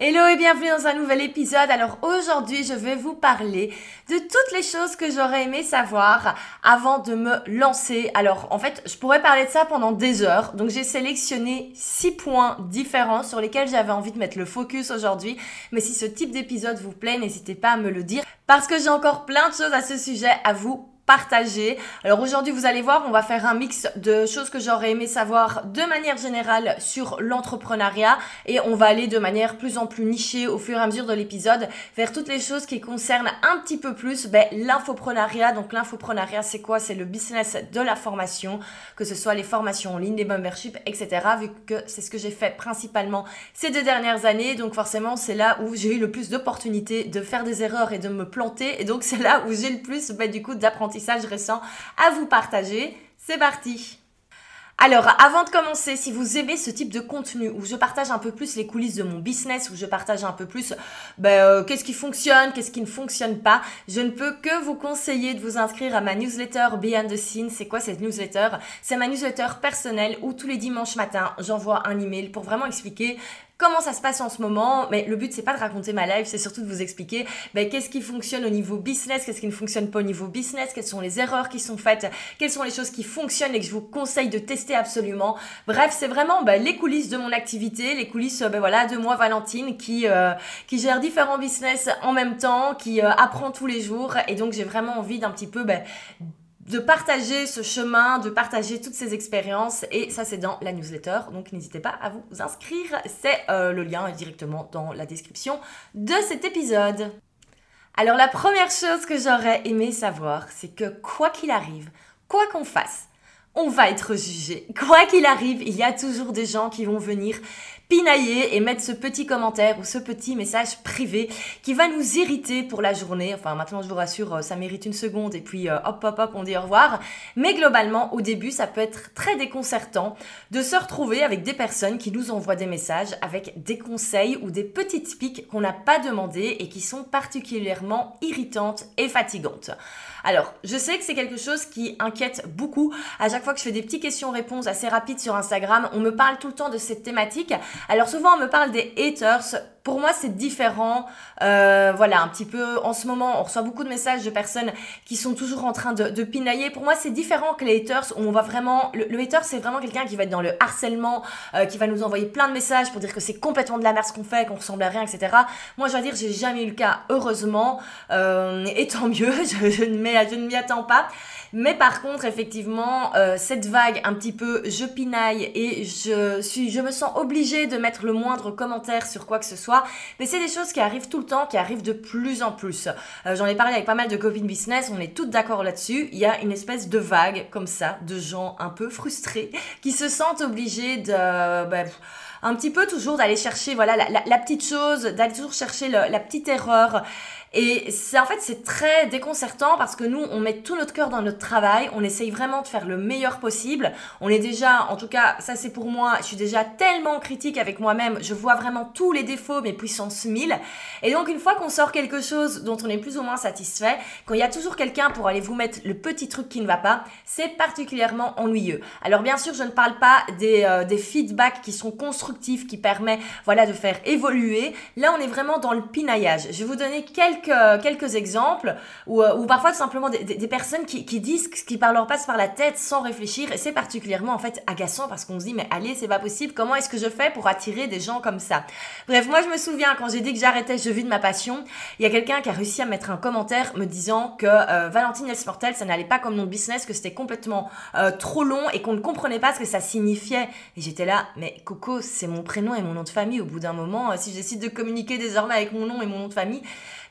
Hello et bienvenue dans un nouvel épisode. Alors aujourd'hui, je vais vous parler de toutes les choses que j'aurais aimé savoir avant de me lancer. Alors en fait, je pourrais parler de ça pendant des heures. Donc j'ai sélectionné six points différents sur lesquels j'avais envie de mettre le focus aujourd'hui. Mais si ce type d'épisode vous plaît, n'hésitez pas à me le dire parce que j'ai encore plein de choses à ce sujet à vous partager. Alors aujourd'hui, vous allez voir, on va faire un mix de choses que j'aurais aimé savoir de manière générale sur l'entrepreneuriat et on va aller de manière plus en plus nichée au fur et à mesure de l'épisode vers toutes les choses qui concernent un petit peu plus ben, l'infoprenariat. Donc l'infoprenariat, c'est quoi? C'est le business de la formation, que ce soit les formations en ligne, les memberships, etc. Vu que c'est ce que j'ai fait principalement ces deux dernières années. Donc forcément, c'est là où j'ai eu le plus d'opportunités de faire des erreurs et de me planter. Et donc c'est là où j'ai le plus ben, du coup d'apprentissage récent à vous partager. C'est parti alors, avant de commencer, si vous aimez ce type de contenu où je partage un peu plus les coulisses de mon business, où je partage un peu plus ben, euh, qu'est-ce qui fonctionne, qu'est-ce qui ne fonctionne pas, je ne peux que vous conseiller de vous inscrire à ma newsletter Behind the Scenes. C'est quoi cette newsletter? C'est ma newsletter personnelle où tous les dimanches matins, j'envoie un email pour vraiment expliquer comment ça se passe en ce moment. Mais le but, c'est pas de raconter ma life, c'est surtout de vous expliquer ben, qu'est-ce qui fonctionne au niveau business, qu'est-ce qui ne fonctionne pas au niveau business, quelles sont les erreurs qui sont faites, quelles sont les choses qui fonctionnent et que je vous conseille de tester absolument. Bref, c'est vraiment ben, les coulisses de mon activité, les coulisses ben, voilà, de moi, Valentine, qui, euh, qui gère différents business en même temps, qui euh, apprend tous les jours. Et donc, j'ai vraiment envie d'un petit peu ben, de partager ce chemin, de partager toutes ces expériences. Et ça, c'est dans la newsletter. Donc, n'hésitez pas à vous inscrire. C'est euh, le lien directement dans la description de cet épisode. Alors, la première chose que j'aurais aimé savoir, c'est que quoi qu'il arrive, quoi qu'on fasse, on va être jugé. Quoi qu'il arrive, il y a toujours des gens qui vont venir pinailler et mettre ce petit commentaire ou ce petit message privé qui va nous irriter pour la journée. Enfin, maintenant, je vous rassure, euh, ça mérite une seconde et puis euh, hop, hop, hop, on dit au revoir. Mais globalement, au début, ça peut être très déconcertant de se retrouver avec des personnes qui nous envoient des messages avec des conseils ou des petites piques qu'on n'a pas demandées et qui sont particulièrement irritantes et fatigantes. Alors, je sais que c'est quelque chose qui inquiète beaucoup. À chaque fois que je fais des petites questions-réponses assez rapides sur Instagram, on me parle tout le temps de cette thématique. Alors souvent, on me parle des haters pour moi, c'est différent. Euh, voilà, un petit peu en ce moment, on reçoit beaucoup de messages de personnes qui sont toujours en train de, pinailler. Pour moi, c'est différent que les haters où on va vraiment. Le, hater, c'est vraiment quelqu'un qui va être dans le harcèlement, euh, qui va nous envoyer plein de messages pour dire que c'est complètement de la merde ce qu'on fait, qu'on ressemble à rien, etc. Moi, je dois dire, j'ai jamais eu le cas, heureusement. Euh, et tant mieux, je ne m'y attends pas. Mais par contre, effectivement, euh, cette vague un petit peu je pinaille et je suis, je me sens obligée de mettre le moindre commentaire sur quoi que ce soit. Mais c'est des choses qui arrivent tout le temps, qui arrivent de plus en plus. Euh, j'en ai parlé avec pas mal de copines business, on est toutes d'accord là-dessus. Il y a une espèce de vague comme ça de gens un peu frustrés qui se sentent obligés de bah, un petit peu toujours d'aller chercher voilà la, petite chose, d'aller toujours chercher la petite erreur. Et c'est en fait c'est très déconcertant parce que nous on met tout notre cœur dans notre travail, on essaye vraiment de faire le meilleur possible. On est déjà, en tout cas ça c'est pour moi, je suis déjà tellement critique avec moi-même, je vois vraiment tous les défauts mais puissance 1000. Et donc une fois qu'on sort quelque chose dont on est plus ou moins satisfait, quand il y a toujours quelqu'un pour aller vous mettre le petit truc qui ne va pas, c'est particulièrement ennuyeux. Alors bien sûr je ne parle pas des, euh, des feedbacks qui sont qui permettent voilà de faire évoluer. Là on est vraiment dans le pinaillage. Je vais vous donner quelques quelques, exemples ou, euh, parfois tout simplement des, personnes qui, disent ce qui par leur passe par la tête sans réfléchir. Et c'est particulièrement en fait agaçant parce qu'on se dit mais allez c'est pas possible. Comment est-ce que je fais pour attirer des gens comme ça? Bref moi je me souviens quand j'ai dit que j'arrêtais je vis de ma passion. Il y a quelqu'un qui a réussi à mettre un commentaire me disant que euh, Valentine Mortel ça n'allait pas comme mon business que c'était complètement euh, trop long et qu'on ne comprenait pas ce que ça signifiait. Et j'étais là mais Coco c'est mon prénom et mon nom de famille. Au bout d'un moment, si je décide de communiquer désormais avec mon nom et mon nom de famille,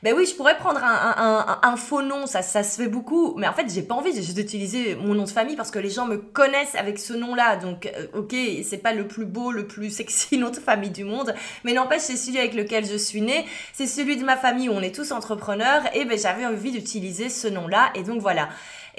ben oui, je pourrais prendre un, faux nom, ça, ça se fait beaucoup, mais en fait, j'ai pas envie juste d'utiliser mon nom de famille parce que les gens me connaissent avec ce nom-là. Donc, euh, ok, c'est pas le plus beau, le plus sexy nom de famille du monde, mais n'empêche, c'est celui avec lequel je suis née, c'est celui de ma famille où on est tous entrepreneurs, et ben j'avais envie d'utiliser ce nom-là, et donc voilà.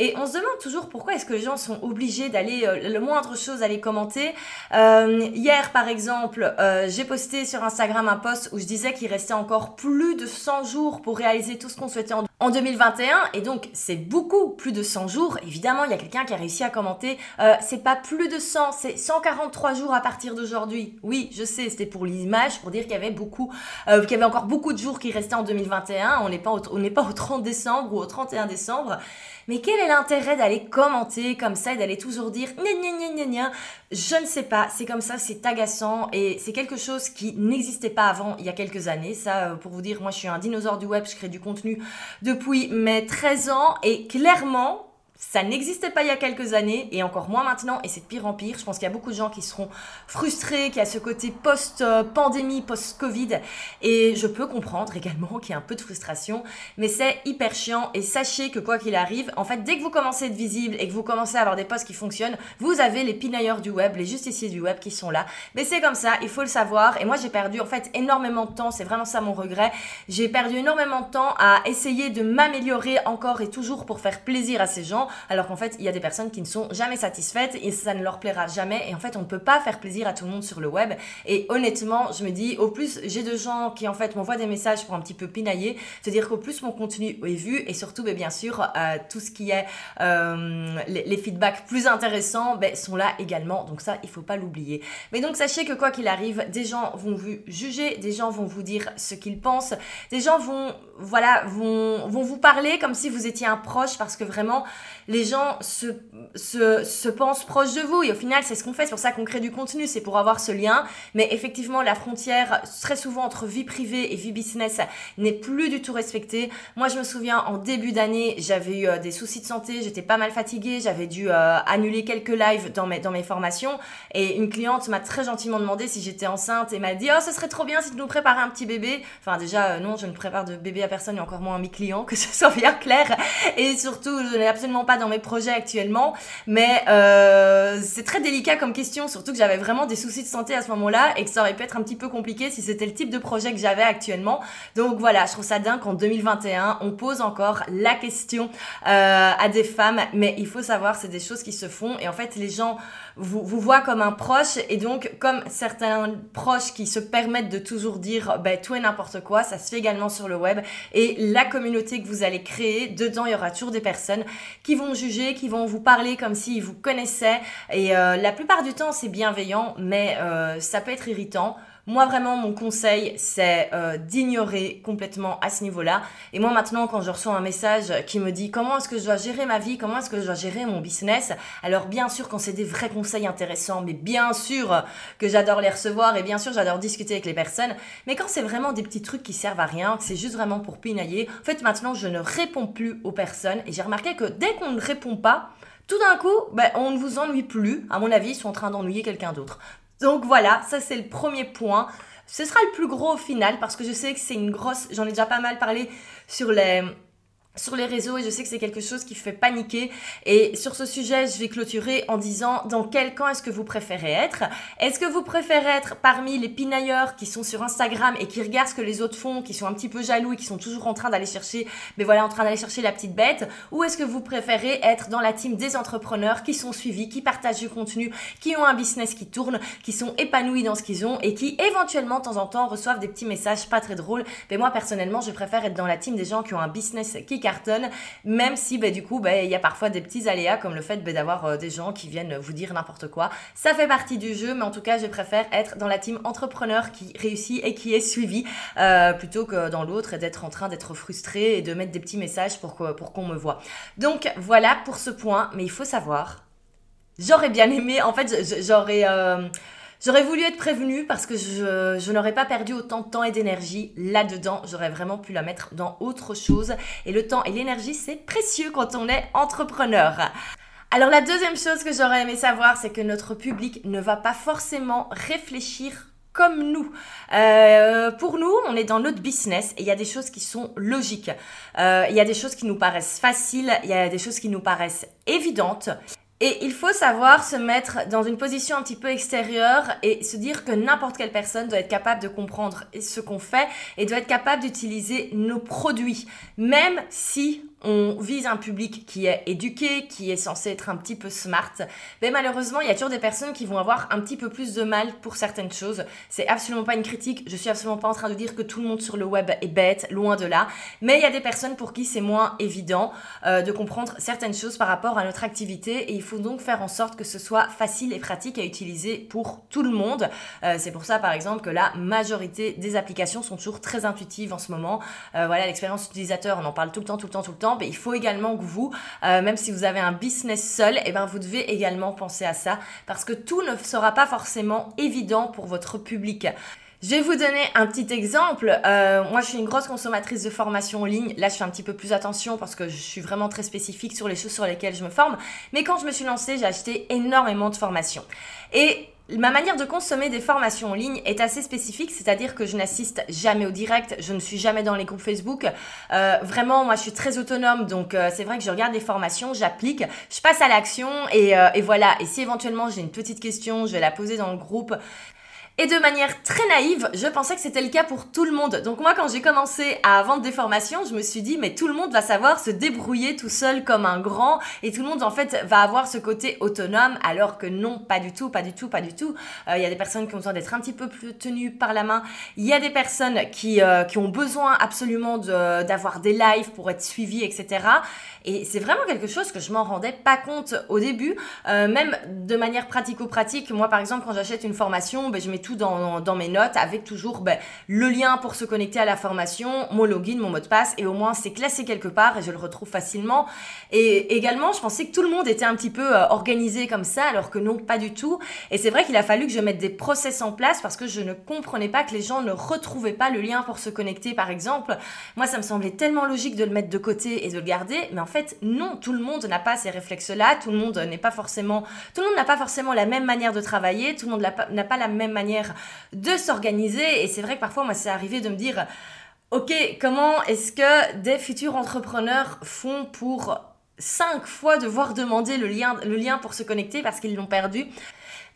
Et on se demande toujours pourquoi est-ce que les gens sont obligés d'aller euh, le moindre chose aller commenter. Euh, hier, par exemple, euh, j'ai posté sur Instagram un post où je disais qu'il restait encore plus de 100 jours pour réaliser tout ce qu'on souhaitait en, en 2021. Et donc, c'est beaucoup plus de 100 jours. Évidemment, il y a quelqu'un qui a réussi à commenter. C'est pas plus de 100, c'est 143 jours à partir d'aujourd'hui. Oui, je sais, c'était pour l'image, pour dire qu'il y avait beaucoup, qu'il y avait encore beaucoup de jours qui restaient en 2021. On n'est pas on n'est pas au 30 décembre ou au 31 décembre. Mais quel est l'intérêt d'aller commenter comme ça et d'aller toujours dire gna gna gna gna Je ne sais pas, c'est comme ça, c'est agaçant et c'est quelque chose qui n'existait pas avant il y a quelques années. Ça, euh, pour vous dire, moi je suis un dinosaure du web, je crée du contenu depuis mes 13 ans et clairement, ça n'existait pas il y a quelques années et encore moins maintenant et c'est de pire en pire. Je pense qu'il y a beaucoup de gens qui seront frustrés, qu'il y a ce côté post-pandémie, post-Covid et je peux comprendre également qu'il y a un peu de frustration mais c'est hyper chiant et sachez que quoi qu'il arrive, en fait dès que vous commencez à être visible et que vous commencez à avoir des posts qui fonctionnent, vous avez les pinailleurs du web, les justiciers du web qui sont là. Mais c'est comme ça, il faut le savoir et moi j'ai perdu en fait énormément de temps, c'est vraiment ça mon regret. J'ai perdu énormément de temps à essayer de m'améliorer encore et toujours pour faire plaisir à ces gens alors qu'en fait, il y a des personnes qui ne sont jamais satisfaites et ça ne leur plaira jamais. Et en fait, on ne peut pas faire plaisir à tout le monde sur le web. Et honnêtement, je me dis, au plus j'ai de gens qui en fait m'envoient des messages pour un petit peu pinailler, c'est-à-dire qu'au plus mon contenu est vu et surtout, ben, bien sûr, euh, tout ce qui est euh, les, feedbacks plus intéressants ben, sont là également. Donc ça, il faut pas l'oublier. Mais donc sachez que quoi qu'il arrive, des gens vont vous juger, des gens vont vous dire ce qu'ils pensent, des gens vont voilà vont vous parler comme si vous étiez un proche parce que vraiment les gens se, se, se pensent proches de vous. Et au final, c'est ce qu'on fait. C'est pour ça qu'on crée du contenu. C'est pour avoir ce lien. Mais effectivement, la frontière, très souvent, entre vie privée et vie business n'est plus du tout respectée. Moi, je me souviens, en début d'année, j'avais eu euh, des soucis de santé. J'étais pas mal fatiguée. J'avais dû euh, annuler quelques lives dans mes, dans mes formations. Et une cliente m'a très gentiment demandé si j'étais enceinte et m'a dit, oh, ce serait trop bien si tu nous préparais un petit bébé. Enfin, déjà, euh, non, je ne prépare de bébé à personne et encore moins à mes clients, que ce soit bien clair. Et surtout, je n'ai absolument dans mes projets actuellement, mais euh, c'est très délicat comme question, surtout que j'avais vraiment des soucis de santé à ce moment-là et que ça aurait pu être un petit peu compliqué si c'était le type de projet que j'avais actuellement. Donc voilà, je trouve ça dingue qu'en 2021, on pose encore la question euh, à des femmes, mais il faut savoir, c'est des choses qui se font et en fait, les gens vous, vous voient comme un proche et donc comme certains proches qui se permettent de toujours dire ben, tout et n'importe quoi, ça se fait également sur le web et la communauté que vous allez créer, dedans il y aura toujours des personnes qui vont juger, qui vont vous parler comme s'ils vous connaissaient et euh, la plupart du temps c'est bienveillant mais euh, ça peut être irritant. Moi, vraiment, mon conseil, c'est euh, d'ignorer complètement à ce niveau-là. Et moi, maintenant, quand je reçois un message qui me dit comment est-ce que je dois gérer ma vie, comment est-ce que je dois gérer mon business, alors bien sûr, quand c'est des vrais conseils intéressants, mais bien sûr que j'adore les recevoir et bien sûr, j'adore discuter avec les personnes. Mais quand c'est vraiment des petits trucs qui servent à rien, que c'est juste vraiment pour pinailler, en fait, maintenant, je ne réponds plus aux personnes. Et j'ai remarqué que dès qu'on ne répond pas, tout d'un coup, ben, on ne vous ennuie plus. À mon avis, ils sont en train d'ennuyer quelqu'un d'autre. Donc voilà, ça c'est le premier point. Ce sera le plus gros au final parce que je sais que c'est une grosse, j'en ai déjà pas mal parlé sur les sur les réseaux et je sais que c'est quelque chose qui fait paniquer. Et sur ce sujet, je vais clôturer en disant dans quel camp est-ce que vous préférez être? Est-ce que vous préférez être parmi les pinailleurs qui sont sur Instagram et qui regardent ce que les autres font, qui sont un petit peu jaloux et qui sont toujours en train d'aller chercher, mais voilà, en train d'aller chercher la petite bête? Ou est-ce que vous préférez être dans la team des entrepreneurs qui sont suivis, qui partagent du contenu, qui ont un business qui tourne, qui sont épanouis dans ce qu'ils ont et qui éventuellement de temps en temps reçoivent des petits messages pas très drôles? Mais moi personnellement, je préfère être dans la team des gens qui ont un business qui cartonne, même si bah, du coup, bah, il y a parfois des petits aléas comme le fait bah, d'avoir euh, des gens qui viennent vous dire n'importe quoi. Ça fait partie du jeu, mais en tout cas, je préfère être dans la team entrepreneur qui réussit et qui est suivi euh, plutôt que dans l'autre et d'être en train d'être frustré et de mettre des petits messages pour, qu'on me voit. Donc voilà pour ce point, mais il faut savoir, j'aurais bien aimé, en fait, j'aurais... Euh, J'aurais voulu être prévenue parce que je, n'aurais pas perdu autant de temps et d'énergie là-dedans. J'aurais vraiment pu la mettre dans autre chose. Et le temps et l'énergie, c'est précieux quand on est entrepreneur. Alors la deuxième chose que j'aurais aimé savoir, c'est que notre public ne va pas forcément réfléchir comme nous. Euh, pour nous, on est dans notre business et il y a des choses qui sont logiques. Euh, il y a des choses qui nous paraissent faciles, il y a des choses qui nous paraissent évidentes. Et il faut savoir se mettre dans une position un petit peu extérieure et se dire que n'importe quelle personne doit être capable de comprendre ce qu'on fait et doit être capable d'utiliser nos produits, même si on vise un public qui est éduqué, qui est censé être un petit peu smart, mais malheureusement, il y a toujours des personnes qui vont avoir un petit peu plus de mal pour certaines choses. C'est absolument pas une critique, je suis absolument pas en train de dire que tout le monde sur le web est bête, loin de là, mais il y a des personnes pour qui c'est moins évident euh, de comprendre certaines choses par rapport à notre activité et il faut donc faire en sorte que ce soit facile et pratique à utiliser pour tout le monde. Euh, c'est pour ça par exemple que la majorité des applications sont toujours très intuitives en ce moment. Euh, voilà, l'expérience utilisateur, on en parle tout le temps, tout le temps, tout le temps il faut également que vous, euh, même si vous avez un business seul, et eh ben, vous devez également penser à ça parce que tout ne sera pas forcément évident pour votre public. Je vais vous donner un petit exemple. Euh, moi, je suis une grosse consommatrice de formation en ligne. Là, je fais un petit peu plus attention parce que je suis vraiment très spécifique sur les choses sur lesquelles je me forme. Mais quand je me suis lancée, j'ai acheté énormément de formations. Et Ma manière de consommer des formations en ligne est assez spécifique, c'est-à-dire que je n'assiste jamais au direct, je ne suis jamais dans les groupes Facebook. Euh, vraiment, moi, je suis très autonome, donc euh, c'est vrai que je regarde des formations, j'applique, je passe à l'action et, euh, et voilà. Et si éventuellement j'ai une petite question, je vais la poser dans le groupe. Et de manière très naïve, je pensais que c'était le cas pour tout le monde. Donc moi, quand j'ai commencé à vendre des formations, je me suis dit, mais tout le monde va savoir se débrouiller tout seul comme un grand, et tout le monde en fait va avoir ce côté autonome, alors que non, pas du tout, pas du tout, pas du tout. Euh, il y a des personnes qui ont besoin d'être un petit peu plus tenues par la main. Il y a des personnes qui, euh, qui ont besoin absolument d'avoir des lives pour être suivies, etc. Et c'est vraiment quelque chose que je m'en rendais pas compte au début, euh, même de manière pratico-pratique. Moi, par exemple, quand j'achète une formation, ben, je mets tout dans, mes notes avec toujours ben, le lien pour se connecter à la formation, mon login, mon mot de passe, et au moins c'est classé quelque part et je le retrouve facilement. Et également, je pensais que tout le monde était un petit peu euh, organisé comme ça, alors que non, pas du tout. Et c'est vrai qu'il a fallu que je mette des process en place parce que je ne comprenais pas que les gens ne retrouvaient pas le lien pour se connecter, par exemple. Moi, ça me semblait tellement logique de le mettre de côté et de le garder, mais en en fait, non, tout le monde n'a pas ces réflexes-là, tout le monde n'est pas forcément, tout le monde n'a pas forcément la même manière de travailler, tout le monde n'a pas la même manière de s'organiser. Et c'est vrai que parfois, moi, c'est arrivé de me dire, ok, comment est-ce que des futurs entrepreneurs font pour cinq fois devoir demander le lien, le lien pour se connecter parce qu'ils l'ont perdu?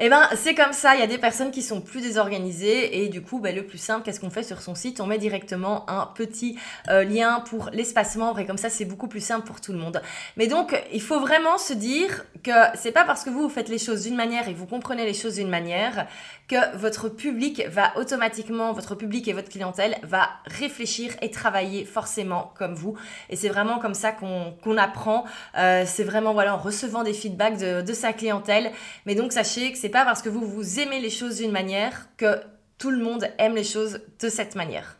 Eh ben, c'est comme ça. Il y a des personnes qui sont plus désorganisées et du coup, ben, le plus simple, qu'est-ce qu'on fait sur son site? On met directement un petit euh, lien pour l'espace membre et comme ça, c'est beaucoup plus simple pour tout le monde. Mais donc, il faut vraiment se dire que c'est pas parce que vous, faites les choses d'une manière et vous comprenez les choses d'une manière que votre public va automatiquement, votre public et votre clientèle va réfléchir et travailler forcément comme vous. Et c'est vraiment comme ça qu'on apprend. Euh, c'est vraiment voilà en recevant des feedbacks de, de sa clientèle. Mais donc sachez que c'est pas parce que vous vous aimez les choses d'une manière que tout le monde aime les choses de cette manière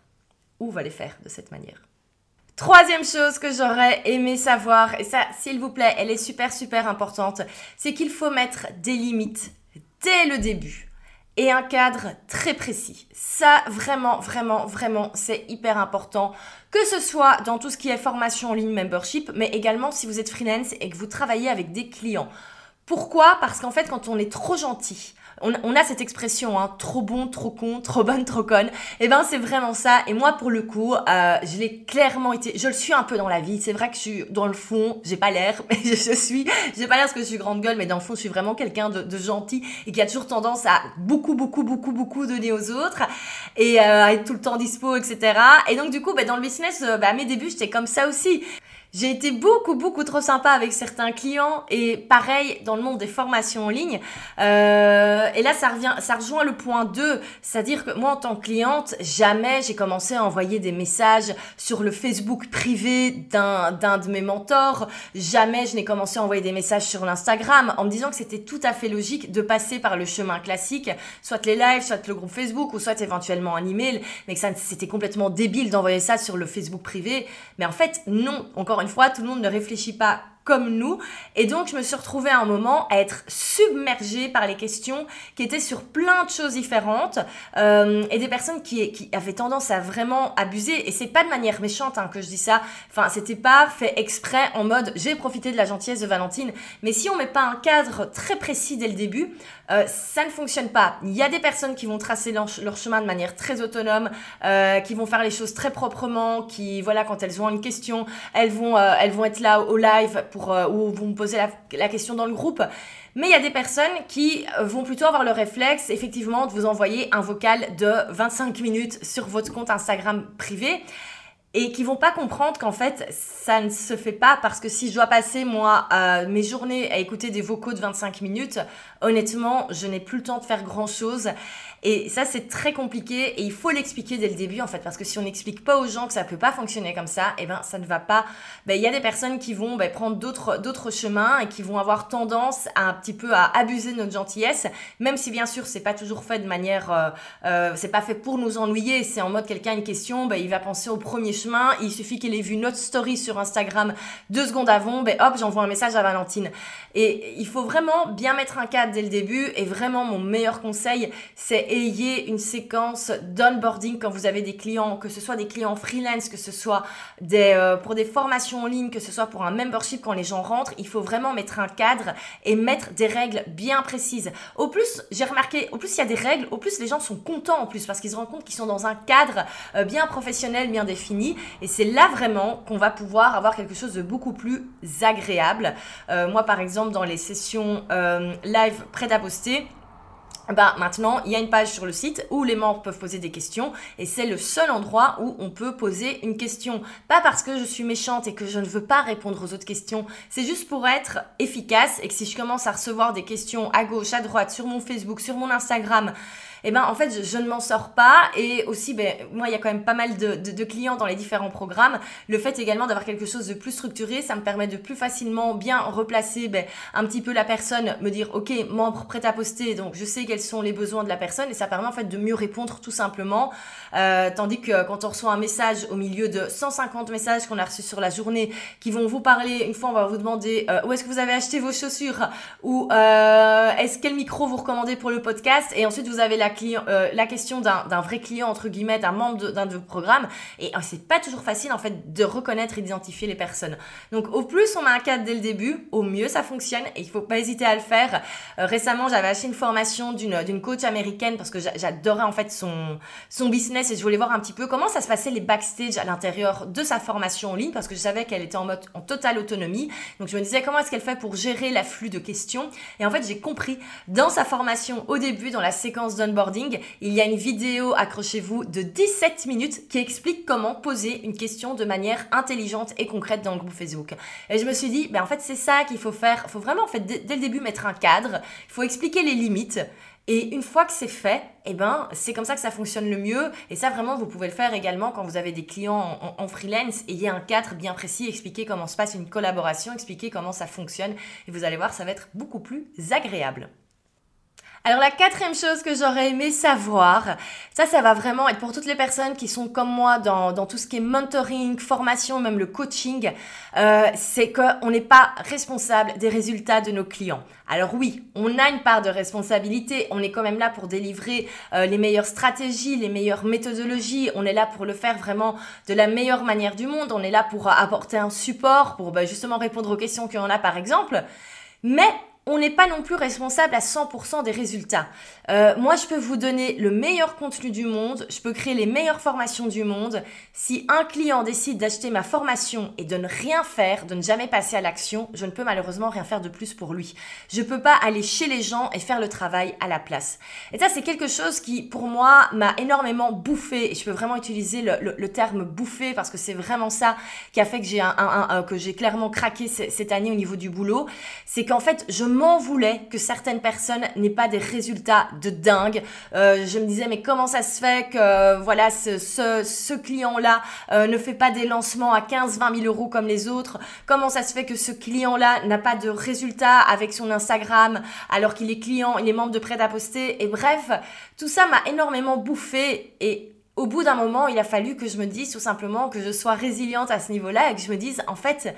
ou va les faire de cette manière? Troisième chose que j'aurais aimé savoir, et ça, s'il vous plaît, elle est super, super importante, c'est qu'il faut mettre des limites dès le début et un cadre très précis. Ça, vraiment, vraiment, vraiment, c'est hyper important. Que ce soit dans tout ce qui est formation en ligne membership, mais également si vous êtes freelance et que vous travaillez avec des clients. Pourquoi? Parce qu'en fait, quand on est trop gentil, on, a cette expression, hein, trop bon, trop con, trop bonne, trop conne. Et eh ben c'est vraiment ça. Et moi, pour le coup, euh, je l'ai clairement été. Je le suis un peu dans la vie. C'est vrai que je suis dans le fond, j'ai pas l'air, mais je, suis. J'ai pas l'air parce que je suis grande gueule, mais dans le fond, je suis vraiment quelqu'un de, gentil et qui a toujours tendance à beaucoup, beaucoup, beaucoup, beaucoup donner aux autres et euh, à être tout le temps dispo, etc. Et donc du coup, bah, dans le business, bah, à mes débuts, j'étais comme ça aussi. J'ai été beaucoup, beaucoup trop sympa avec certains clients et pareil dans le monde des formations en ligne. Euh, et là, ça, revient, ça rejoint le point 2, c'est-à-dire que moi, en tant que cliente, jamais j'ai commencé à envoyer des messages sur le Facebook privé d'un, de mes mentors. Jamais je n'ai commencé à envoyer des messages sur l'Instagram en me disant que c'était tout à fait logique de passer par le chemin classique, soit les lives, soit le groupe Facebook ou soit éventuellement un email, mais que c'était complètement débile d'envoyer ça sur le Facebook privé. Mais en fait, non, encore une fois, tout le monde ne réfléchit pas comme nous. Et donc, je me suis retrouvée à un moment à être submergée par les questions qui étaient sur plein de choses différentes euh, et des personnes qui, qui avaient tendance à vraiment abuser. Et c'est pas de manière méchante hein, que je dis ça. Enfin, c'était pas fait exprès en mode j'ai profité de la gentillesse de Valentine. Mais si on met pas un cadre très précis dès le début, euh, ça ne fonctionne pas. Il y a des personnes qui vont tracer leur, chemin de manière très autonome, euh, qui vont faire les choses très proprement, qui, voilà, quand elles ont une question, elles vont, euh, elles vont être là au live ou vont poser la, la question dans le groupe. Mais il y a des personnes qui vont plutôt avoir le réflexe, effectivement, de vous envoyer un vocal de 25 minutes sur votre compte Instagram privé et qui vont pas comprendre qu'en fait ça ne se fait pas parce que si je dois passer moi mes journées à écouter des vocaux de 25 minutes, honnêtement, je n'ai plus le temps de faire grand chose et ça, c'est très compliqué et il faut l'expliquer dès le début en fait, parce que si on n'explique pas aux gens que ça peut pas fonctionner comme ça, eh ben ça ne va pas. Ben, il y a des personnes qui vont ben, prendre d'autres chemins et qui vont avoir tendance à un petit peu à abuser de notre gentillesse, même si bien sûr c'est pas toujours fait de manière, euh, euh, c'est pas fait pour nous ennuyer. C'est en mode quelqu'un a une question, ben, il va penser au premier chemin. Il suffit qu'il ait vu notre story sur Instagram deux secondes avant, hop, j'envoie un message à Valentine. Et il faut vraiment bien mettre un cadre dès le début. Et vraiment, mon meilleur conseil, c'est ayez une séquence d'onboarding quand vous avez des clients, que ce soit des clients freelance, que ce soit des, euh, pour des formations en ligne, que ce soit pour un membership quand les gens rentrent. Il faut vraiment mettre un cadre et mettre des règles bien précises. Au plus, j'ai remarqué, au plus il y a des règles, au plus les gens sont contents en plus parce qu'ils se rendent compte qu'ils sont dans un cadre euh, bien professionnel, bien défini. Et c'est là vraiment qu'on va pouvoir avoir quelque chose de beaucoup plus agréable. Euh, moi, par exemple, dans les sessions live prêtes à poster, bah, maintenant, il y a une page sur le site où les membres peuvent poser des questions et c'est le seul endroit où on peut poser une question. Pas parce que je suis méchante et que je ne veux pas répondre aux autres questions, c'est juste pour être efficace et que si je commence à recevoir des questions à gauche, à droite, sur mon Facebook, sur mon Instagram, eh ben en fait je, ne m'en sors pas. Et aussi ben moi il y a quand même pas mal de, de, clients dans les différents programmes. Le fait également d'avoir quelque chose de plus structuré ça me permet de plus facilement bien replacer ben, un petit peu la personne me dire ok membre prêt à poster donc je sais quels sont les besoins de la personne. Et ça permet en fait de mieux répondre tout simplement. Euh, tandis que quand on reçoit un message au milieu de 150 messages qu'on a reçus sur la journée qui vont vous parler une fois on va vous demander euh, où est-ce que vous avez acheté vos chaussures? Ou euh, est-ce quel micro vous recommandez pour le podcast? Et ensuite vous avez la euh, la question d'un vrai client, entre guillemets, d'un membre d'un de, vos programmes. Et euh, c'est pas toujours facile, en fait, de reconnaître et d'identifier les personnes. Donc, au plus on met un cadre dès le début, au mieux ça fonctionne et il faut pas hésiter à le faire. Euh, récemment, j'avais acheté une formation d'une coach américaine parce que j'adorais, en fait, son, son business et je voulais voir un petit peu comment ça se passait les backstage à l'intérieur de sa formation en ligne parce que je savais qu'elle était en mode en totale autonomie. Donc, je me disais comment est-ce qu'elle fait pour gérer l'afflux de questions? Et en fait, j'ai compris dans sa formation au début, dans la séquence d'onboarding, il y a une vidéo, accrochez-vous, de 17 minutes qui explique comment poser une question de manière intelligente et concrète dans le groupe Facebook. Et je me suis dit, ben en fait, c'est ça qu'il faut faire. Il faut vraiment, en fait, dès, le début, mettre un cadre. Il faut expliquer les limites. Et une fois que c'est fait, eh ben, c'est comme ça que ça fonctionne le mieux. Et ça, vraiment, vous pouvez le faire également quand vous avez des clients en, freelance. Ayez un cadre bien précis, expliquer comment se passe une collaboration, expliquer comment ça fonctionne. Et vous allez voir, ça va être beaucoup plus agréable. Alors la quatrième chose que j'aurais aimé savoir, ça, ça va vraiment être pour toutes les personnes qui sont comme moi dans, dans tout ce qui est mentoring, formation, même le coaching, euh, c'est qu'on n'est pas responsable des résultats de nos clients. Alors oui, on a une part de responsabilité, on est quand même là pour délivrer euh, les meilleures stratégies, les meilleures méthodologies, on est là pour le faire vraiment de la meilleure manière du monde, on est là pour apporter un support, pour bah, justement répondre aux questions qu'on a par exemple. Mais on n'est pas non plus responsable à 100% des résultats. Euh, moi, je peux vous donner le meilleur contenu du monde, je peux créer les meilleures formations du monde. Si un client décide d'acheter ma formation et de ne rien faire, de ne jamais passer à l'action, je ne peux malheureusement rien faire de plus pour lui. Je ne peux pas aller chez les gens et faire le travail à la place. Et ça, c'est quelque chose qui, pour moi, m'a énormément bouffé. Et je peux vraiment utiliser le, terme bouffé parce que c'est vraiment ça qui a fait que j'ai j'ai clairement craqué cette année au niveau du boulot. C'est qu'en fait, je m'en voulais que certaines personnes n'aient pas des résultats de dingue. Euh, je me disais, mais comment ça se fait que voilà ce, ce, client-là euh, ne fait pas des lancements à 15-20 000 euros comme les autres? Comment ça se fait que ce client-là n'a pas de résultats avec son Instagram alors qu'il est client, il est membre de Prêt à poster Et bref, tout ça m'a énormément bouffé et au bout d'un moment, il a fallu que je me dise tout simplement que je sois résiliente à ce niveau-là et que je me dise, en fait,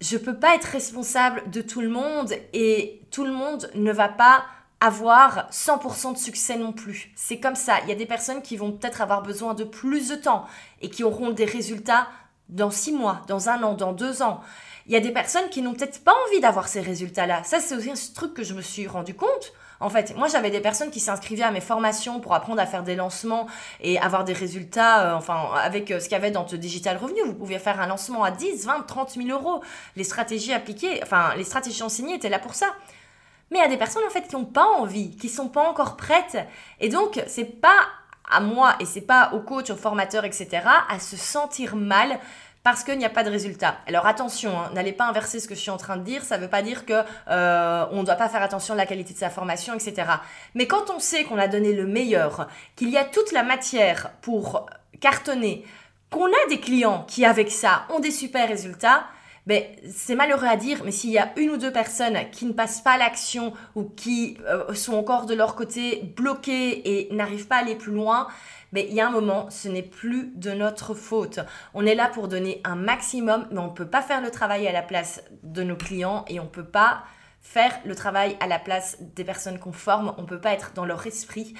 je peux pas être responsable de tout le monde et tout le monde ne va pas avoir 100% de succès non plus. C'est comme ça. Il y a des personnes qui vont peut-être avoir besoin de plus de temps et qui auront des résultats dans six mois, dans un an, dans deux ans. Il y a des personnes qui n'ont peut-être pas envie d'avoir ces résultats-là. Ça, c'est aussi un truc que je me suis rendu compte. En fait, moi, j'avais des personnes qui s'inscrivaient à mes formations pour apprendre à faire des lancements et avoir des résultats, euh, enfin, avec euh, ce qu'il y avait dans le Digital Revenu. Vous pouviez faire un lancement à 10, 20, 30 000 euros. Les stratégies appliquées, enfin, les stratégies enseignées étaient là pour ça. Mais il y a des personnes, en fait, qui n'ont pas envie, qui sont pas encore prêtes. Et donc, c'est pas à moi et c'est pas au coach, au formateur, etc., à se sentir mal parce qu'il n'y a pas de résultat. Alors attention, hein, n'allez pas inverser ce que je suis en train de dire, ça ne veut pas dire que euh, on ne doit pas faire attention à la qualité de sa formation, etc. Mais quand on sait qu'on a donné le meilleur, qu'il y a toute la matière pour cartonner, qu'on a des clients qui avec ça ont des super résultats, ben, c'est malheureux à dire, mais s'il y a une ou deux personnes qui ne passent pas l'action ou qui euh, sont encore de leur côté bloquées et n'arrivent pas à aller plus loin, mais il y a un moment, ce n'est plus de notre faute. On est là pour donner un maximum, mais on ne peut pas faire le travail à la place de nos clients et on ne peut pas faire le travail à la place des personnes qu'on forme. On ne peut pas être dans leur esprit.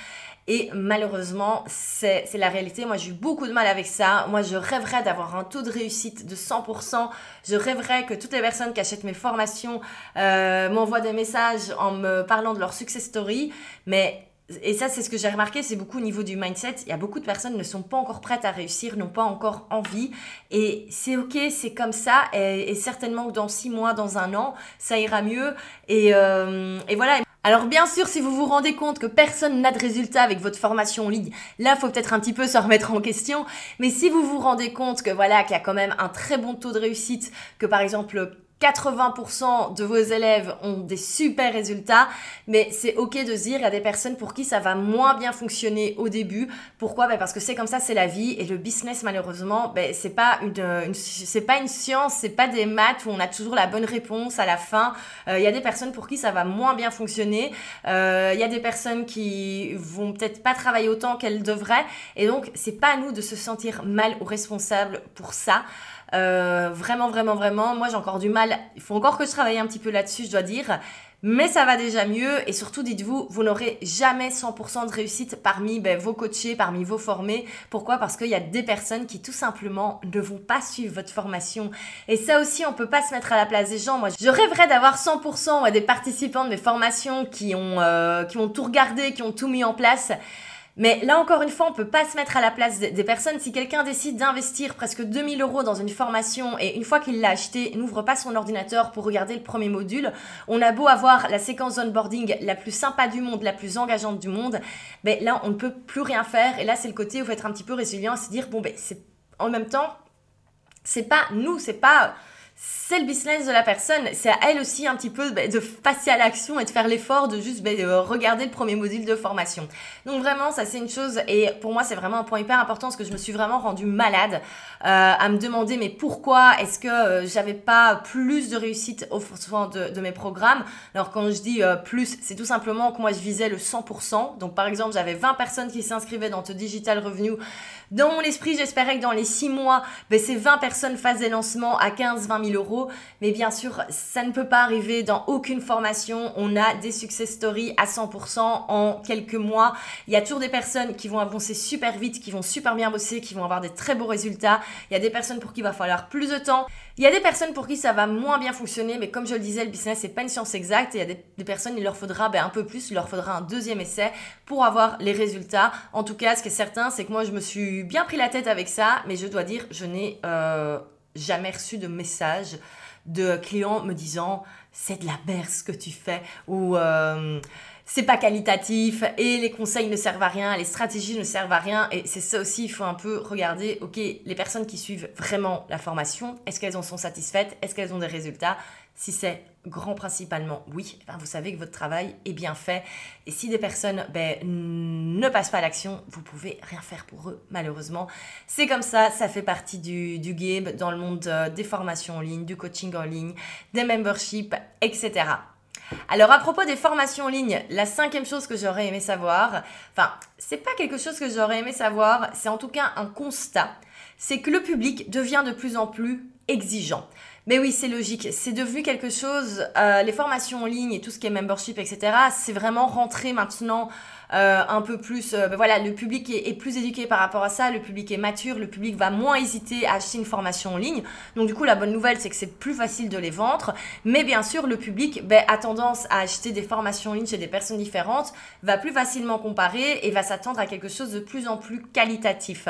Et malheureusement, c'est la réalité. Moi, j'ai eu beaucoup de mal avec ça. Moi, je rêverais d'avoir un taux de réussite de 100%. Je rêverais que toutes les personnes qui achètent mes formations euh, m'envoient des messages en me parlant de leur success story. Mais et ça, c'est ce que j'ai remarqué, c'est beaucoup au niveau du mindset. Il y a beaucoup de personnes ne sont pas encore prêtes à réussir, n'ont pas encore envie. Et c'est ok, c'est comme ça. Et, certainement que dans six mois, dans un an, ça ira mieux. Et, euh, et voilà. Alors bien sûr, si vous vous rendez compte que personne n'a de résultat avec votre formation en ligne, là, faut peut-être un petit peu se remettre en question. Mais si vous vous rendez compte que voilà, qu'il y a quand même un très bon taux de réussite, que par exemple 80% de vos élèves ont des super résultats, mais c'est ok de dire, a des personnes pour qui ça va moins bien fonctionner au début. Pourquoi? Ben Parce que c'est comme ça, c'est la vie. Et le business, malheureusement, ben, c'est pas une, pas une science, c'est pas des maths où on a toujours la bonne réponse à la fin. Euh, il y a des personnes pour qui ça va moins bien fonctionner. Euh, il y a des personnes qui vont peut-être pas travailler autant qu'elles devraient. Et donc, c'est pas à nous de se sentir mal ou responsable pour ça. Euh, vraiment, vraiment, vraiment. Moi, j'ai encore du mal. Il faut encore que je travaille un petit peu là-dessus, je dois dire. Mais ça va déjà mieux. Et surtout, dites-vous, vous n'aurez jamais 100% de réussite parmi ben, vos coachés, parmi vos formés. Pourquoi? Parce qu'il y a des personnes qui tout simplement ne vont pas suivre votre formation. Et ça aussi, on peut pas se mettre à la place des gens. Moi, je rêverais d'avoir 100% des participants de mes formations qui ont, euh, qui ont tout regardé, qui ont tout mis en place. Mais là encore une fois, on peut pas se mettre à la place des personnes. Si quelqu'un décide d'investir presque 2000 euros dans une formation et une fois qu'il l'a acheté, n'ouvre pas son ordinateur pour regarder le premier module, on a beau avoir la séquence onboarding la plus sympa du monde, la plus engageante du monde, ben là on ne peut plus rien faire. Et là c'est le côté où il faut être un petit peu résilient et se dire bon ben c'est en même temps c'est pas nous, c'est pas c'est le business de la personne. C'est à elle aussi un petit peu bah, de passer à l'action et de faire l'effort de juste bah, regarder le premier module de formation. Donc vraiment, ça c'est une chose et pour moi c'est vraiment un point hyper important parce que je me suis vraiment rendue malade euh, à me demander mais pourquoi est-ce que euh, j'avais pas plus de réussite au fond de, mes programmes? Alors quand je dis euh, plus, c'est tout simplement que moi je visais le 100%. Donc par exemple, j'avais 20 personnes qui s'inscrivaient dans ce Digital Revenue. Dans mon esprit, j'espérais que dans les 6 mois, ben, ces 20 personnes fassent des lancements à 15-20 000 euros. Mais bien sûr, ça ne peut pas arriver dans aucune formation. On a des success stories à 100% en quelques mois. Il y a toujours des personnes qui vont avancer super vite, qui vont super bien bosser, qui vont avoir des très beaux résultats. Il y a des personnes pour qui il va falloir plus de temps. Il y a des personnes pour qui ça va moins bien fonctionner, mais comme je le disais, le business, c'est pas une science exacte. il y a des, personnes, il leur faudra ben, un peu plus, il leur faudra un deuxième essai pour avoir les résultats. En tout cas, ce qui est certain, c'est que moi, je me suis bien pris la tête avec ça, mais je dois dire, je n'ai euh, jamais reçu de message de clients me disant c'est de la merde que tu fais ou euh, c'est pas qualitatif et les conseils ne servent à rien, les stratégies ne servent à rien. Et c'est ça aussi, il faut un peu regarder, ok, les personnes qui suivent vraiment la formation, est-ce qu'elles en sont satisfaites Est-ce qu'elles ont des résultats? Si c'est grand principalement oui, ben vous savez que votre travail est bien fait. Et si des personnes ben, ne passent pas à l'action, vous pouvez rien faire pour eux, malheureusement. C'est comme ça, ça fait partie du, du game dans le monde euh, des formations en ligne, du coaching en ligne, des memberships, etc. Alors à propos des formations en ligne, la cinquième chose que j'aurais aimé savoir, enfin c'est pas quelque chose que j'aurais aimé savoir, c'est en tout cas un constat, c'est que le public devient de plus en plus exigeant. Mais oui, c'est logique. C'est devenu quelque chose, euh, les formations en ligne et tout ce qui est membership, etc., c'est vraiment rentré maintenant euh, un peu plus, euh, ben voilà, le public est, plus éduqué par rapport à ça, le public est mature, le public va moins hésiter à acheter une formation en ligne. Donc du coup, la bonne nouvelle, c'est que c'est plus facile de les vendre. Mais bien sûr, le public ben, a tendance à acheter des formations en ligne chez des personnes différentes, va plus facilement comparer et va s'attendre à quelque chose de plus en plus qualitatif.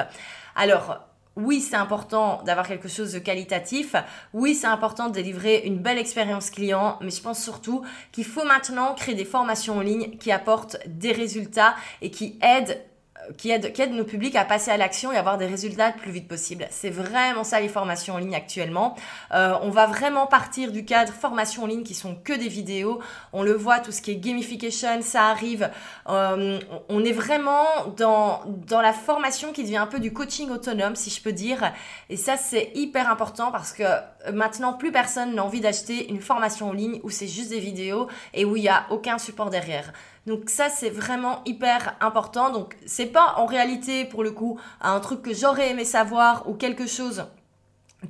Alors, oui, c'est important d'avoir quelque chose de qualitatif. Oui, c'est important de délivrer une belle expérience client. Mais je pense surtout qu'il faut maintenant créer des formations en ligne qui apportent des résultats et qui aident qui aide, qui aide nos publics à passer à l'action et avoir des résultats le plus vite possible. C'est vraiment ça les formations en ligne actuellement. Euh, on va vraiment partir du cadre formation en ligne qui sont que des vidéos. On le voit, tout ce qui est gamification, ça arrive. Euh, on est vraiment dans, dans la formation qui devient un peu du coaching autonome, si je peux dire. Et ça, c'est hyper important parce que maintenant, plus personne n'a envie d'acheter une formation en ligne où c'est juste des vidéos et où il n'y a aucun support derrière. Donc ça, c'est vraiment hyper important. Donc c'est pas en réalité, pour le coup, un truc que j'aurais aimé savoir ou quelque chose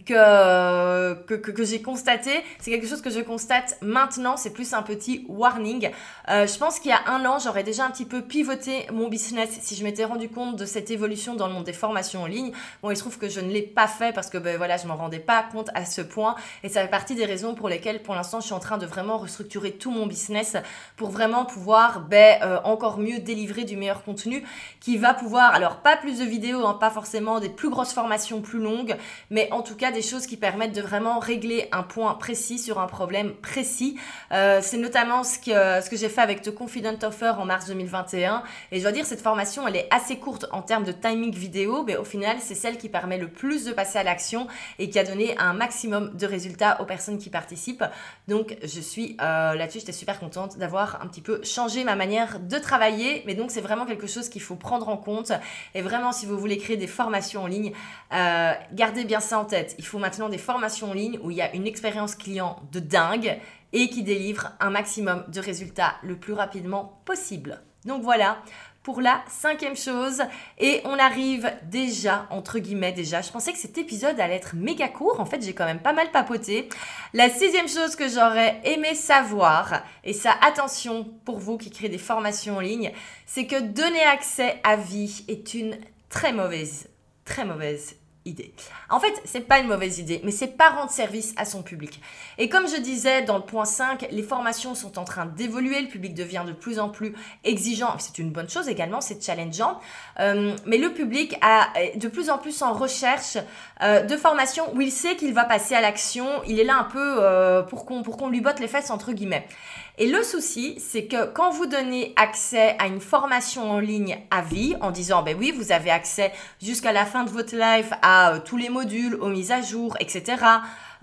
que, que, que, j'ai constaté, c'est quelque chose que je constate maintenant, c'est plus un petit warning. Euh, je pense qu'il y a un an, j'aurais déjà un petit peu pivoté mon business si je m'étais rendu compte de cette évolution dans le monde des formations en ligne. Bon, il se trouve que je ne l'ai pas fait parce que ben, voilà, je m'en rendais pas compte à ce point et ça fait partie des raisons pour lesquelles pour l'instant je suis en train de vraiment restructurer tout mon business pour vraiment pouvoir ben, euh, encore mieux délivrer du meilleur contenu qui va pouvoir, alors pas plus de vidéos, hein, pas forcément des plus grosses formations plus longues, mais en tout des choses qui permettent de vraiment régler un point précis sur un problème précis. Euh, c'est notamment ce que, ce que j'ai fait avec The Confident Offer en mars 2021. Et je dois dire, cette formation, elle est assez courte en termes de timing vidéo, mais au final, c'est celle qui permet le plus de passer à l'action et qui a donné un maximum de résultats aux personnes qui participent. Donc, je suis euh, là-dessus, j'étais super contente d'avoir un petit peu changé ma manière de travailler. Mais donc, c'est vraiment quelque chose qu'il faut prendre en compte. Et vraiment, si vous voulez créer des formations en ligne, euh, gardez bien ça en tête il faut maintenant des formations en ligne où il y a une expérience client de dingue et qui délivre un maximum de résultats le plus rapidement possible. Donc voilà pour la cinquième chose. Et on arrive déjà, entre guillemets déjà, je pensais que cet épisode allait être méga court. En fait, j'ai quand même pas mal papoté. La sixième chose que j'aurais aimé savoir, et ça, attention pour vous qui créez des formations en ligne, c'est que donner accès à vie est une très mauvaise, très mauvaise En fait, c'est pas une mauvaise idée, mais c'est pas rendre service à son public. Et comme je disais dans le point 5, les formations sont en train d'évoluer, le public devient de plus en plus exigeant. C'est une bonne chose également, c'est challengeant. Euh, mais le public a de plus en plus en recherche euh, de formations où il sait qu'il va passer à l'action. Il est là un peu euh, pour qu'on pour qu'on lui botte les fesses entre guillemets. Et le souci, c'est que quand vous donnez accès à une formation en ligne à vie, en disant, ben oui, vous avez accès jusqu'à la fin de votre life à euh, tous les modules, aux mises à jour, etc.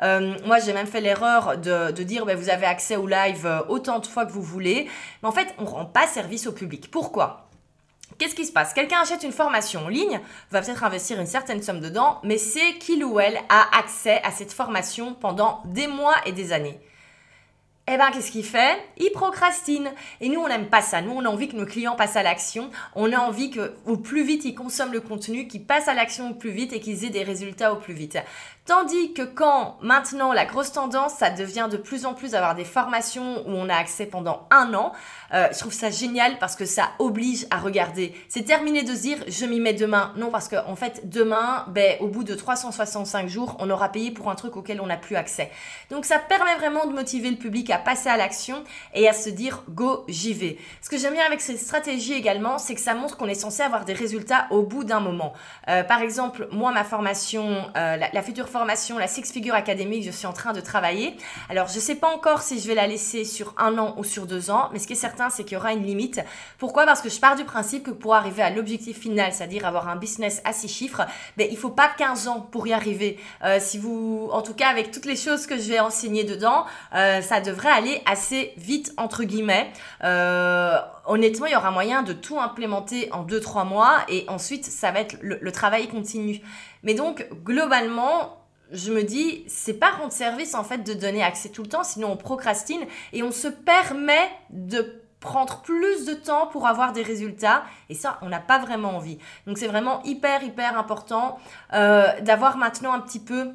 Euh, moi, j'ai même fait l'erreur de, dire, ben, vous avez accès au live euh, autant de fois que vous voulez. Mais en fait, on ne rend pas service au public. Pourquoi? Qu'est-ce qui se passe? Quelqu'un achète une formation en ligne, va peut-être investir une certaine somme dedans, mais c'est qu'il ou elle a accès à cette formation pendant des mois et des années eh ben, qu'est-ce qu'il fait? Il procrastine. Et nous, on n'aime pas ça. Nous, on a envie que nos clients passent à l'action. On a envie que, au plus vite, ils consomment le contenu, qu'ils passent à l'action au plus vite et qu'ils aient des résultats au plus vite. Tandis que quand maintenant la grosse tendance, ça devient de plus en plus d'avoir des formations où on a accès pendant un an, euh, je trouve ça génial parce que ça oblige à regarder. C'est terminé de se dire je m'y mets demain. Non, parce qu'en en fait, demain, ben, au bout de 365 jours, on aura payé pour un truc auquel on n'a plus accès. Donc ça permet vraiment de motiver le public à passer à l'action et à se dire go, j'y vais. Ce que j'aime bien avec cette stratégie également, c'est que ça montre qu'on est censé avoir des résultats au bout d'un moment. Euh, par exemple, moi, ma formation, euh, la, la future formation, la Six Figure Academy, je suis en train de travailler. Alors, je sais pas encore si je vais la laisser sur un an ou sur deux ans, mais ce qui est certain, c'est qu'il y aura une limite. Pourquoi? Parce que je pars du principe que pour arriver à l'objectif final, c'est-à-dire avoir un business à six chiffres, ben, il faut pas 15 ans pour y arriver. Euh, si vous, en tout cas, avec toutes les choses que je vais enseigner dedans, euh, ça devrait aller assez vite, entre guillemets. Euh, honnêtement, il y aura moyen de tout implémenter en 2-3 mois et ensuite, ça va être le, le travail continu. Mais donc, globalement, je me dis, c'est pas rendre service en fait de donner accès tout le temps, sinon on procrastine et on se permet de prendre plus de temps pour avoir des résultats et ça on n'a pas vraiment envie. Donc c'est vraiment hyper hyper important euh, d'avoir maintenant un petit peu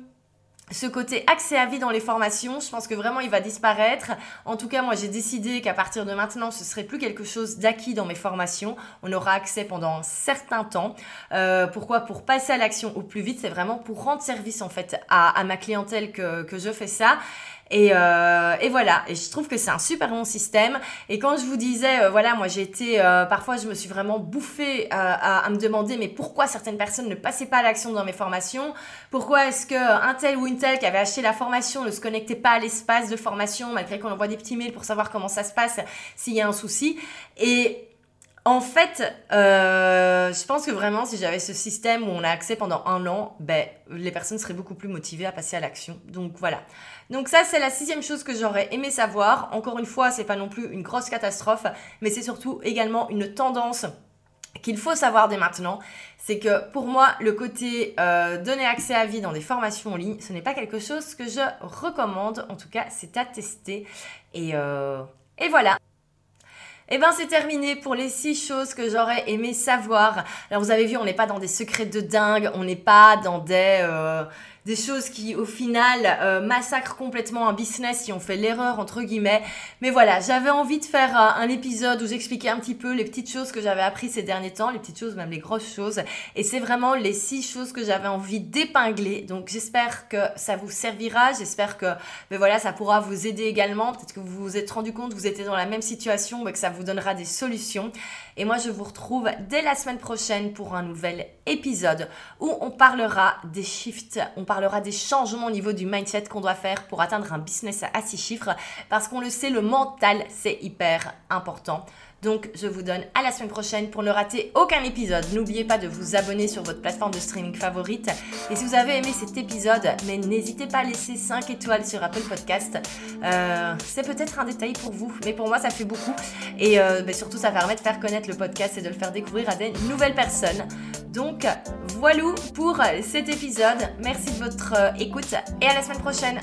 ce côté accès à vie dans les formations, je pense que vraiment il va disparaître. En tout cas, moi j'ai décidé qu'à partir de maintenant, ce serait plus quelque chose d'acquis dans mes formations. On aura accès pendant un certain temps. Euh, pourquoi? Pour passer à l'action au plus vite. C'est vraiment pour rendre service en fait à, ma clientèle que, que je fais ça. Et, euh, et, voilà, et je trouve que c'est un super bon système. Et quand je vous disais, euh, voilà, moi j'ai été, euh, parfois je me suis vraiment bouffée à, à, me demander, mais pourquoi certaines personnes ne passaient pas à l'action dans mes formations? Pourquoi est-ce qu'un tel ou une telle qui avait acheté la formation ne se connectait pas à l'espace de formation, malgré qu'on envoie des petits mails pour savoir comment ça se passe s'il y a un souci? Et en fait, euh, je pense que vraiment, si j'avais ce système où on a accès pendant un an, ben, les personnes seraient beaucoup plus motivées à passer à l'action. Donc voilà. Donc ça, c'est la sixième chose que j'aurais aimé savoir. Encore une fois, c'est pas non plus une grosse catastrophe, mais c'est surtout également une tendance qu'il faut savoir dès maintenant, c'est que pour moi, le côté euh, donner accès à vie dans des formations en ligne, ce n'est pas quelque chose que je recommande. En tout cas, c'est à tester. Et, euh, et voilà. Et eh ben c'est terminé pour les six choses que j'aurais aimé savoir. Alors vous avez vu, on n'est pas dans des secrets de dingue, on n'est pas dans des euh, des choses qui au final euh, massacrent complètement un business si on fait l'erreur entre guillemets. Mais voilà, j'avais envie de faire euh, un épisode où j'expliquais un petit peu les petites choses que j'avais appris ces derniers temps, les petites choses, même les grosses choses. Et c'est vraiment les six choses que j'avais envie d'épingler. Donc j'espère que ça vous servira, j'espère que mais voilà, ça pourra vous aider également. Peut-être que vous vous êtes rendu compte, vous étiez dans la même situation, mais que ça vous donnera des solutions. Et moi, je vous retrouve dès la semaine prochaine pour un nouvel épisode où on parlera des shifts, on parlera des changements au niveau du mindset qu'on doit faire pour atteindre un business à six chiffres. Parce qu'on le sait, le mental, c'est hyper important. Donc, je vous donne à la semaine prochaine pour ne rater aucun épisode. N'oubliez pas de vous abonner sur votre plateforme de streaming favorite. Et si vous avez aimé cet épisode, mais n'hésitez pas à laisser 5 étoiles sur Apple Podcast. Euh, c'est peut-être un détail pour vous, mais pour moi, ça fait beaucoup. Et euh, ben, surtout, ça permet de faire connaître le podcast et de le faire découvrir à des nouvelles personnes. Donc, voilà pour cet épisode. Merci de votre euh, écoute et à la semaine prochaine.